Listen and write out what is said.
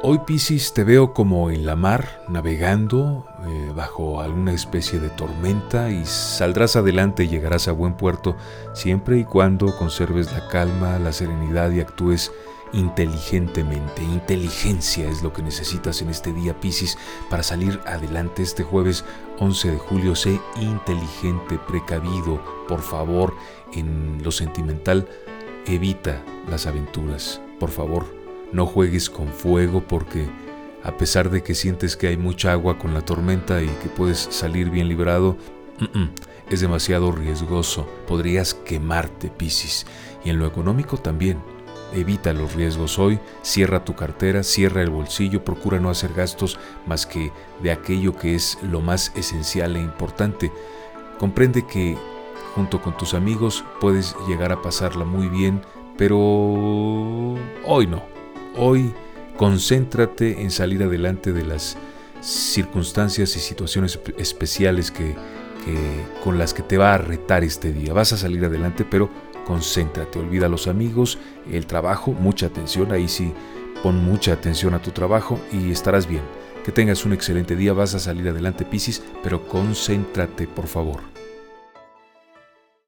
Hoy Piscis te veo como en la mar, navegando eh, bajo alguna especie de tormenta y saldrás adelante y llegarás a buen puerto siempre y cuando conserves la calma, la serenidad y actúes inteligentemente. Inteligencia es lo que necesitas en este día Piscis para salir adelante este jueves 11 de julio. Sé inteligente, precavido, por favor, en lo sentimental, evita las aventuras, por favor no juegues con fuego porque a pesar de que sientes que hay mucha agua con la tormenta y que puedes salir bien librado, es demasiado riesgoso. Podrías quemarte, Piscis. Y en lo económico también. Evita los riesgos hoy, cierra tu cartera, cierra el bolsillo, procura no hacer gastos más que de aquello que es lo más esencial e importante. Comprende que junto con tus amigos puedes llegar a pasarla muy bien, pero hoy no. Hoy concéntrate en salir adelante de las circunstancias y situaciones especiales que, con las que te va a retar este día. Vas a salir adelante, pero concéntrate, olvida los amigos, el trabajo, mucha atención, ahí sí pon mucha atención a tu trabajo y estarás bien. Que tengas un excelente día, vas a salir adelante Piscis, pero concéntrate por favor.